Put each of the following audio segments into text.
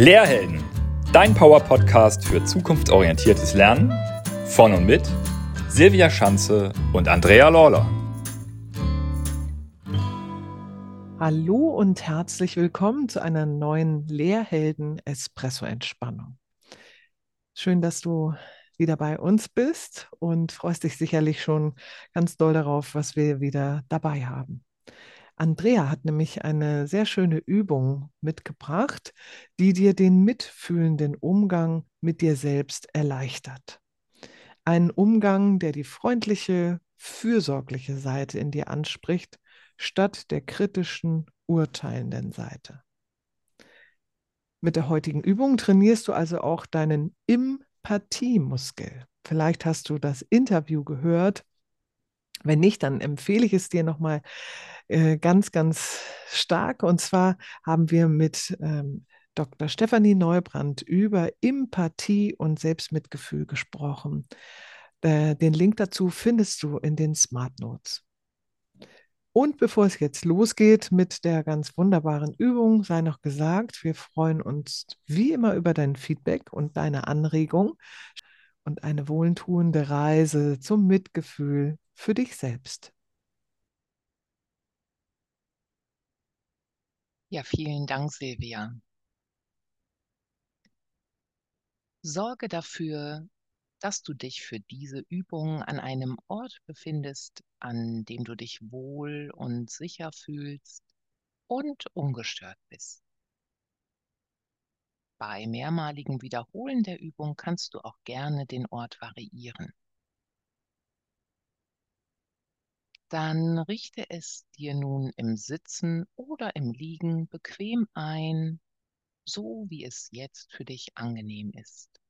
Lehrhelden, dein Power-Podcast für zukunftsorientiertes Lernen von und mit Silvia Schanze und Andrea Lawler. Hallo und herzlich willkommen zu einer neuen Lehrhelden Espresso Entspannung. Schön, dass du wieder bei uns bist und freust dich sicherlich schon ganz doll darauf, was wir wieder dabei haben. Andrea hat nämlich eine sehr schöne Übung mitgebracht, die dir den mitfühlenden Umgang mit dir selbst erleichtert. Ein Umgang, der die freundliche, fürsorgliche Seite in dir anspricht, statt der kritischen, urteilenden Seite. Mit der heutigen Übung trainierst du also auch deinen Empathiemuskel. Vielleicht hast du das Interview gehört. Wenn nicht, dann empfehle ich es dir nochmal äh, ganz, ganz stark. Und zwar haben wir mit ähm, Dr. Stefanie Neubrand über Empathie und Selbstmitgefühl gesprochen. Äh, den Link dazu findest du in den Smart Notes. Und bevor es jetzt losgeht mit der ganz wunderbaren Übung, sei noch gesagt, wir freuen uns wie immer über dein Feedback und deine Anregung und eine wohltuende Reise zum Mitgefühl für dich selbst. Ja, vielen Dank, Silvia. Sorge dafür, dass du dich für diese Übung an einem Ort befindest, an dem du dich wohl und sicher fühlst und ungestört bist. Bei mehrmaligem Wiederholen der Übung kannst du auch gerne den Ort variieren. Dann richte es dir nun im Sitzen oder im Liegen bequem ein, so wie es jetzt für dich angenehm ist.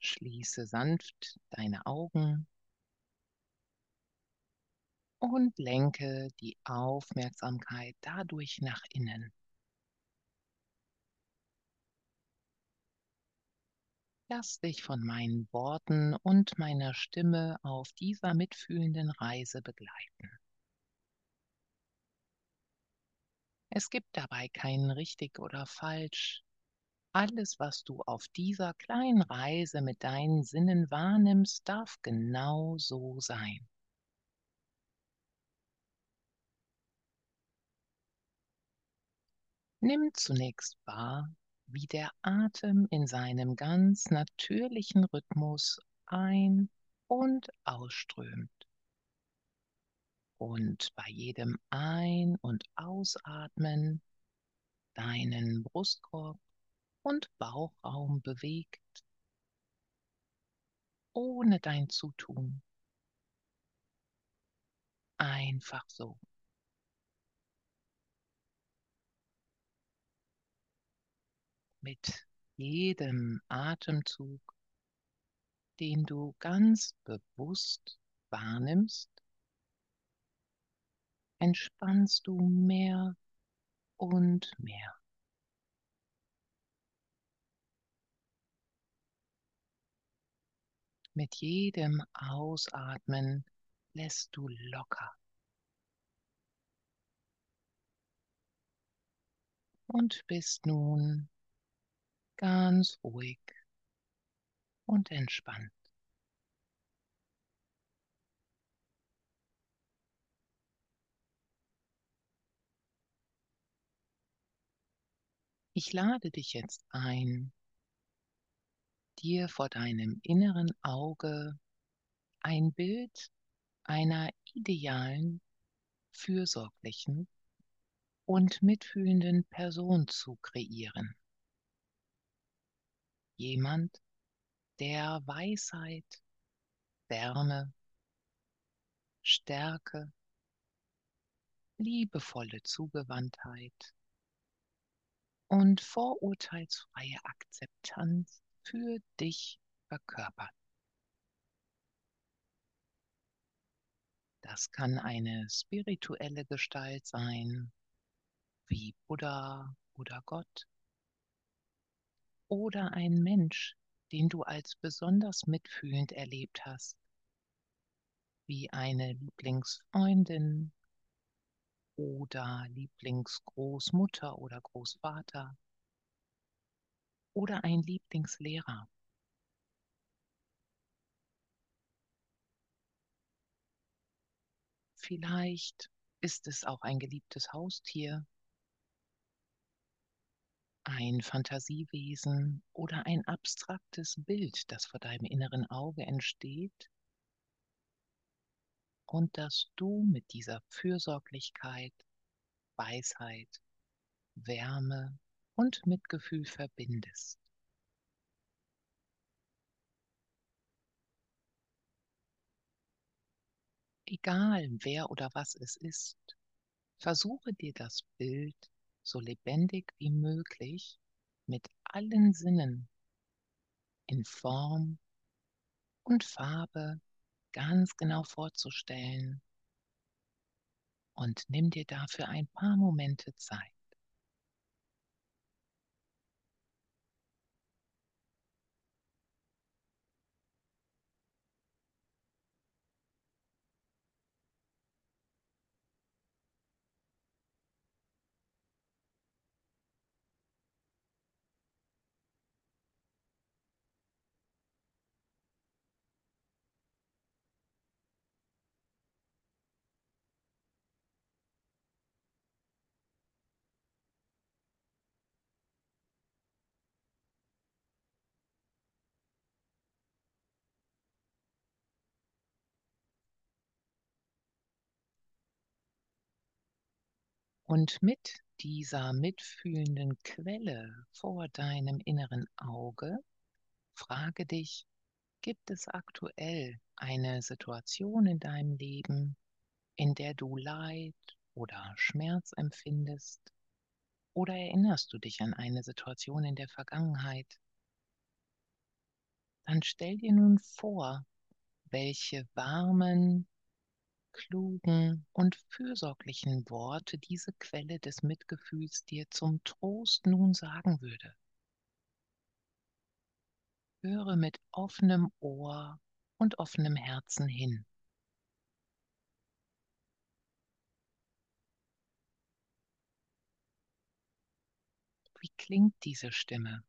Schließe sanft deine Augen und lenke die Aufmerksamkeit dadurch nach innen. Lass dich von meinen Worten und meiner Stimme auf dieser mitfühlenden Reise begleiten. Es gibt dabei kein richtig oder falsch. Alles, was du auf dieser kleinen Reise mit deinen Sinnen wahrnimmst, darf genau so sein. Nimm zunächst wahr, wie der Atem in seinem ganz natürlichen Rhythmus ein- und ausströmt. Und bei jedem Ein- und Ausatmen deinen Brustkorb und Bauchraum bewegt, ohne dein Zutun. Einfach so. Mit jedem Atemzug, den du ganz bewusst wahrnimmst, entspannst du mehr und mehr. Mit jedem Ausatmen lässt du locker. Und bist nun ganz ruhig und entspannt. Ich lade dich jetzt ein, dir vor deinem inneren Auge ein Bild einer idealen, fürsorglichen und mitfühlenden Person zu kreieren jemand, der Weisheit, Wärme, Stärke, liebevolle Zugewandtheit und vorurteilsfreie Akzeptanz für dich verkörpert. Das kann eine spirituelle Gestalt sein, wie Buddha oder Gott oder ein Mensch, den du als besonders mitfühlend erlebt hast, wie eine Lieblingsfreundin oder Lieblingsgroßmutter oder Großvater? Oder ein Lieblingslehrer. Vielleicht ist es auch ein geliebtes Haustier, ein Fantasiewesen oder ein abstraktes Bild, das vor deinem inneren Auge entsteht und das du mit dieser Fürsorglichkeit, Weisheit, Wärme und Mitgefühl verbindest. Egal wer oder was es ist, versuche dir das Bild so lebendig wie möglich mit allen Sinnen in Form und Farbe ganz genau vorzustellen und nimm dir dafür ein paar Momente Zeit. Und mit dieser mitfühlenden Quelle vor deinem inneren Auge frage dich, gibt es aktuell eine Situation in deinem Leben, in der du Leid oder Schmerz empfindest? Oder erinnerst du dich an eine Situation in der Vergangenheit? Dann stell dir nun vor, welche warmen, klugen und fürsorglichen Worte diese Quelle des Mitgefühls dir zum Trost nun sagen würde. Höre mit offenem Ohr und offenem Herzen hin. Wie klingt diese Stimme?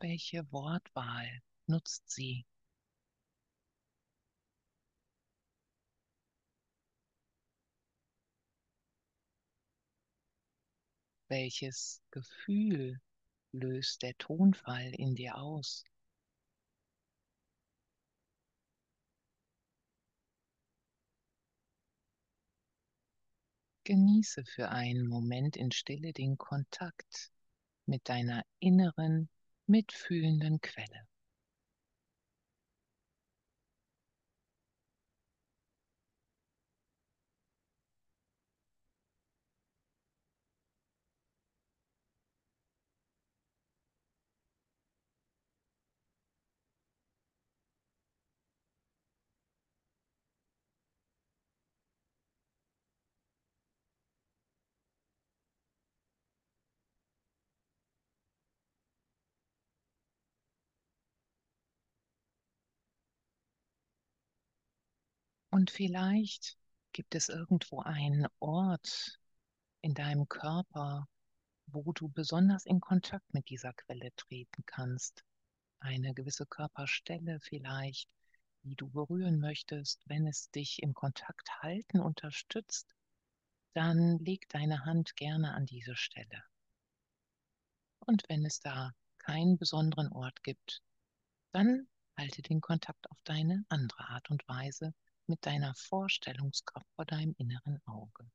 Welche Wortwahl nutzt sie? Welches Gefühl löst der Tonfall in dir aus? Genieße für einen Moment in Stille den Kontakt mit deiner inneren, mitfühlenden Quelle. Und vielleicht gibt es irgendwo einen Ort in deinem Körper, wo du besonders in Kontakt mit dieser Quelle treten kannst. Eine gewisse Körperstelle vielleicht, die du berühren möchtest. Wenn es dich im Kontakt halten unterstützt, dann leg deine Hand gerne an diese Stelle. Und wenn es da keinen besonderen Ort gibt, dann halte den Kontakt auf deine andere Art und Weise mit deiner Vorstellungskraft vor deinem inneren Auge.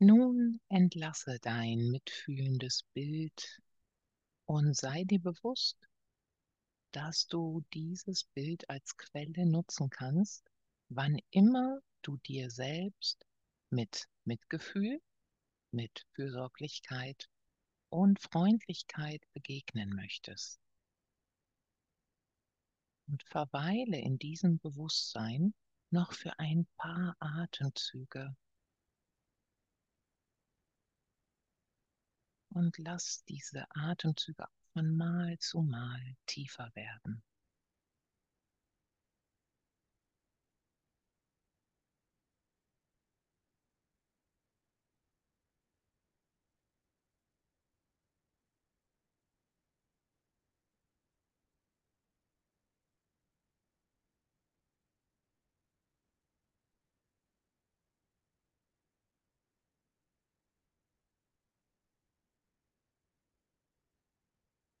Nun entlasse dein mitfühlendes Bild und sei dir bewusst, dass du dieses Bild als Quelle nutzen kannst, wann immer du dir selbst mit Mitgefühl, mit Fürsorglichkeit und Freundlichkeit begegnen möchtest. Und verweile in diesem Bewusstsein noch für ein paar Atemzüge. Und lass diese Atemzüge von Mal zu Mal tiefer werden.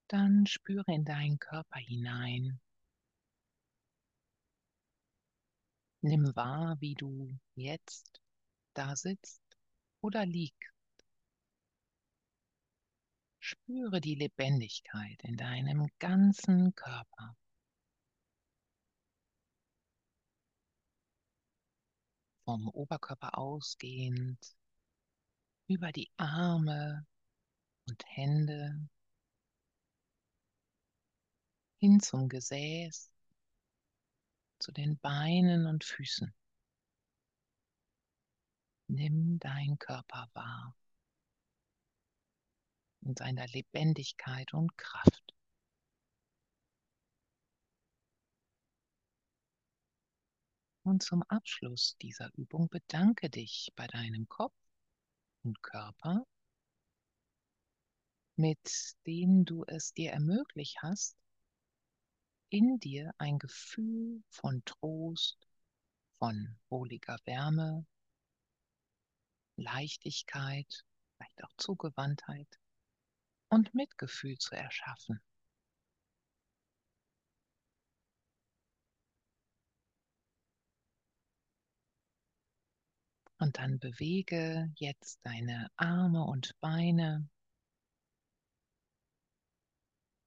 Dann spüre in deinen Körper hinein. Nimm wahr, wie du jetzt da sitzt oder liegst. Spüre die Lebendigkeit in deinem ganzen Körper. Vom Oberkörper ausgehend, über die Arme und Hände hin zum Gesäß, zu den Beinen und Füßen. Nimm deinen Körper wahr in seiner Lebendigkeit und Kraft. Und zum Abschluss dieser Übung bedanke dich bei deinem Kopf und Körper, mit denen du es dir ermöglicht hast, in dir ein Gefühl von Trost, von wohliger Wärme, Leichtigkeit, vielleicht auch Zugewandtheit und Mitgefühl zu erschaffen. Und dann bewege jetzt deine Arme und Beine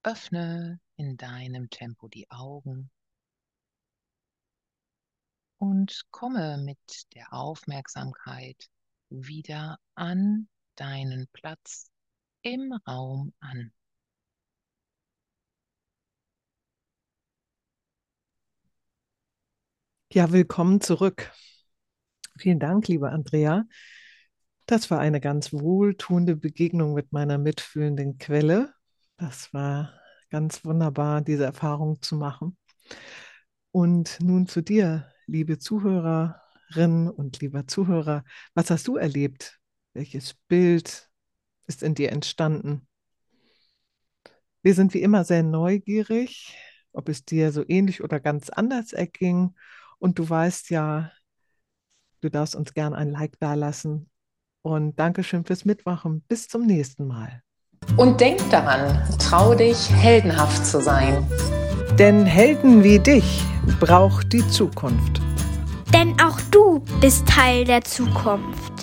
Öffne in deinem Tempo die Augen und komme mit der Aufmerksamkeit wieder an deinen Platz im Raum an. Ja, willkommen zurück. Vielen Dank, liebe Andrea. Das war eine ganz wohltuende Begegnung mit meiner mitfühlenden Quelle das war ganz wunderbar, diese Erfahrung zu machen. Und nun zu dir, liebe Zuhörerin und lieber Zuhörer. Was hast du erlebt? Welches Bild ist in dir entstanden? Wir sind wie immer sehr neugierig, ob es dir so ähnlich oder ganz anders erging. Und du weißt ja, du darfst uns gern ein Like dalassen. Und Dankeschön fürs Mitmachen. Bis zum nächsten Mal. Und denk daran, trau dich, heldenhaft zu sein. Denn Helden wie dich braucht die Zukunft. Denn auch du bist Teil der Zukunft.